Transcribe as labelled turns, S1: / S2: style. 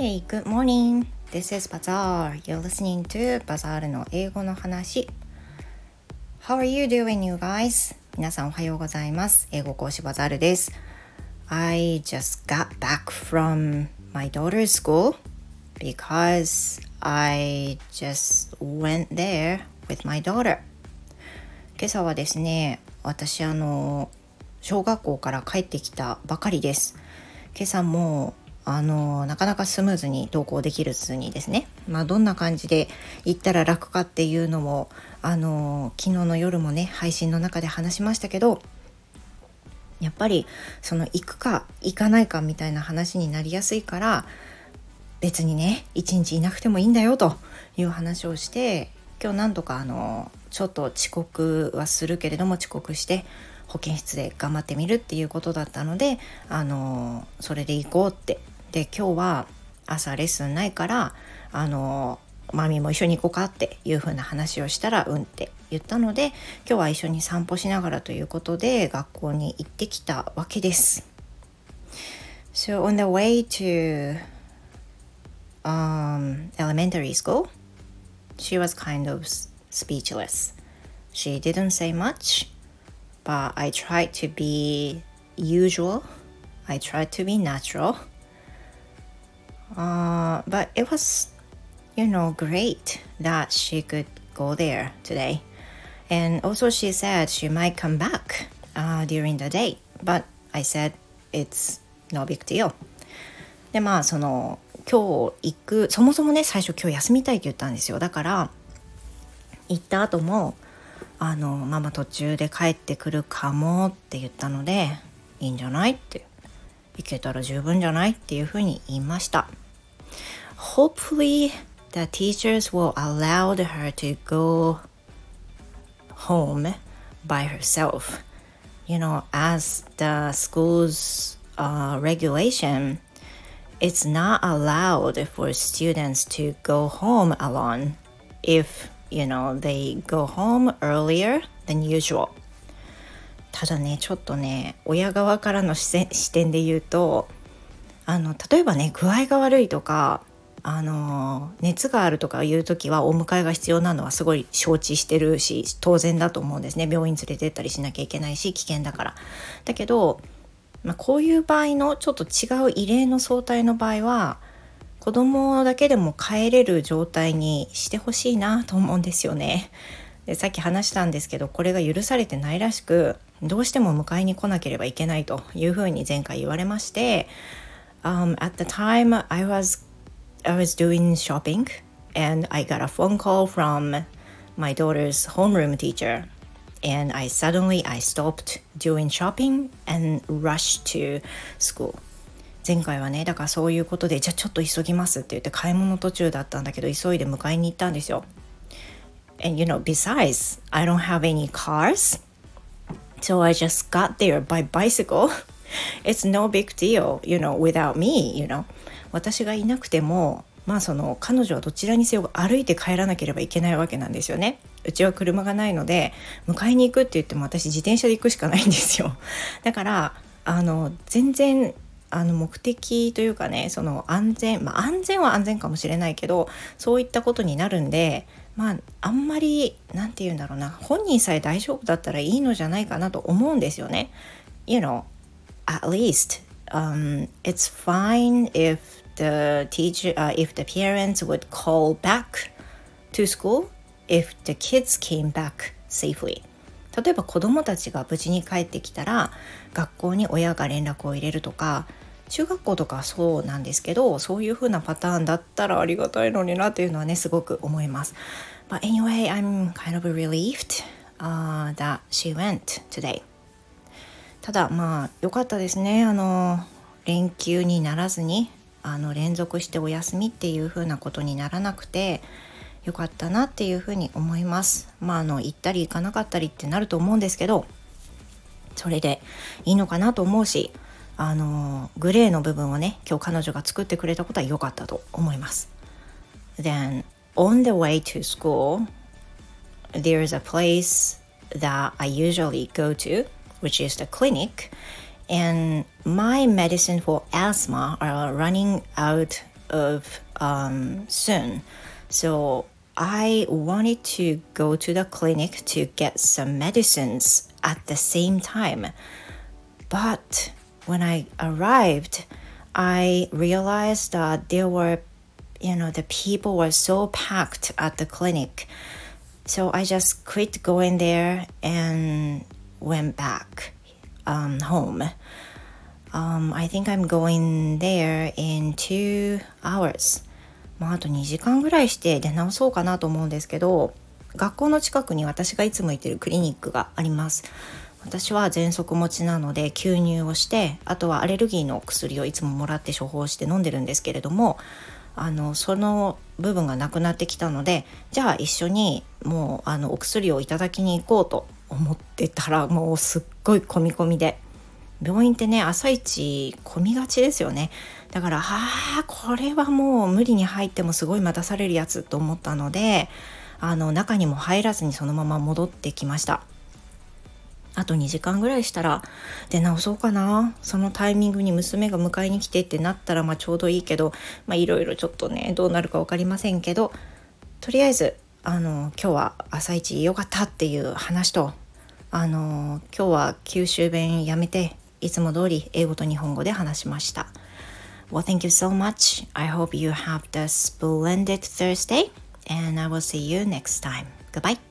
S1: Hey, good morning. This is Bazaar. You're listening to Bazaar の英語の話。How are you doing, you guys? 皆さんおはようございます。英語講師バザールです。I just got back from my daughter's school because I just went there with my daughter. 今朝はですね、私あの小学校から帰ってきたばかりです。今朝もあのなかなかスムーズに投稿できる図にですね、まあ、どんな感じで行ったら楽かっていうのもあの昨日の夜もね配信の中で話しましたけどやっぱりその行くか行かないかみたいな話になりやすいから別にね一日いなくてもいいんだよという話をして今日何とかあのちょっと遅刻はするけれども遅刻して保健室で頑張ってみるっていうことだったのであのそれで行こうってで今日は朝レッスンないからあのマミも一緒に行こうかっていう風な話をしたらうんって言ったので今日は一緒に散歩しながらということで学校に行ってきたわけです。So on the way to um, elementary school, she was kind of speechless. She didn't say much, but I tried to be usual. I tried to be natural. Uh, but it was, you know, great that she could go there today. And also, she said she might come back uh, during the day. But I said it's no big deal. でまあその今日行くそもそもね最初今日休みたいって言ったんですよだから行った後もあのママ途中で帰ってくるかもって言ったのでいいんじゃないって行けたら十分じゃないっていうふうに言いました hopefully the teachers will allow her to go home by herself. You know, as the school's uh, regulation, it's not allowed for students to go home alone if, you know, they go home earlier than usual. ただねちょっとね親側からの視点で言うとあの例えばね具合が悪いとか あの熱があるとかいう時はお迎えが必要なのはすごい承知してるし当然だと思うんですね。病院連れてったりしなきゃいけないし危険だから。だけど、まあ、こういう場合のちょっと違う異例の相対の場合は子供だけでも帰れる状態にしてほしいなと思うんですよね。でさっき話したんですけどこれが許されてないらしくどうしても迎えに来なければいけないというふうに前回言われまして、um, At the time I was I was doing shopping and I got a phone call from my daughter's homeroom teacher and I suddenly I stopped doing shopping and rushed to school 前回はねだからそういうことでじゃあちょっと急ぎますって言って買い物途中だったんだけど急いで迎えに行ったんですよ and you know besides I don't have any cars so I just got there by bicycle it's no big deal you know without me you know 私がいなくてもまあその彼女はどちらにせよ歩いて帰らなければいけないわけなんですよね。うちは車がないので迎えに行くって言っても私自転車で行くしかないんですよ。だからあの全然あの目的というかねその安全まあ安全は安全かもしれないけどそういったことになるんでまああんまり何て言うんだろうな本人さえ大丈夫だったらいいのじゃないかなと思うんですよね。You know, at least um, it's fine if the teacher, uh, if the parents would call back to school if the kids came back safely. 例えば子どもたちが無事に帰ってきたら学校に親が連絡を入れるとか中学校とかそうなんですけどそういう風なパターンだったらありがたいのになっていうのはねすごく思います。But anyway, I'm kind of relieved、uh, that she went today. ただまあ良かったですね。あの連休にならずにあの連続してお休みっていう風なことにならなくてよかったなっていうふうに思います。まああの行ったり行かなかったりってなると思うんですけどそれでいいのかなと思うしあのグレーの部分をね今日彼女が作ってくれたことは良かったと思います。Then on the way to school there is a place that I usually go to. Which is the clinic, and my medicine for asthma are running out of um, soon. So I wanted to go to the clinic to get some medicines at the same time. But when I arrived, I realized that there were, you know, the people were so packed at the clinic. So I just quit going there and went back um, home. Um, I think I'm going there in two hours. まあ、あと2時間ぐらいして出直そうかなと思うんですけど学校の近くに私がいつも行ってるクリニックがあります私は喘息持ちなので吸入をしてあとはアレルギーの薬をいつももらって処方して飲んでるんですけれどもあのその部分がなくなってきたのでじゃあ一緒にもうあのお薬をいただきに行こうと思ってたらもうすっごい込み込みで。病院ってね朝一混みがちですよね。だからああこれはもう無理に入ってもすごい待たされるやつと思ったのであの中にも入らずにそのまま戻ってきました。あと2時間ぐらいしたら出直そうかな。そのタイミングに娘が迎えに来てってなったらまあちょうどいいけどまあいろいろちょっとねどうなるか分かりませんけどとりあえずあの今日は朝一良かったっていう話とあの今日は九州弁やめていつも通り英語と日本語で話しました。Well, thank you so much. I hope you have the splendid Thursday, and I will see you next time. Goodbye.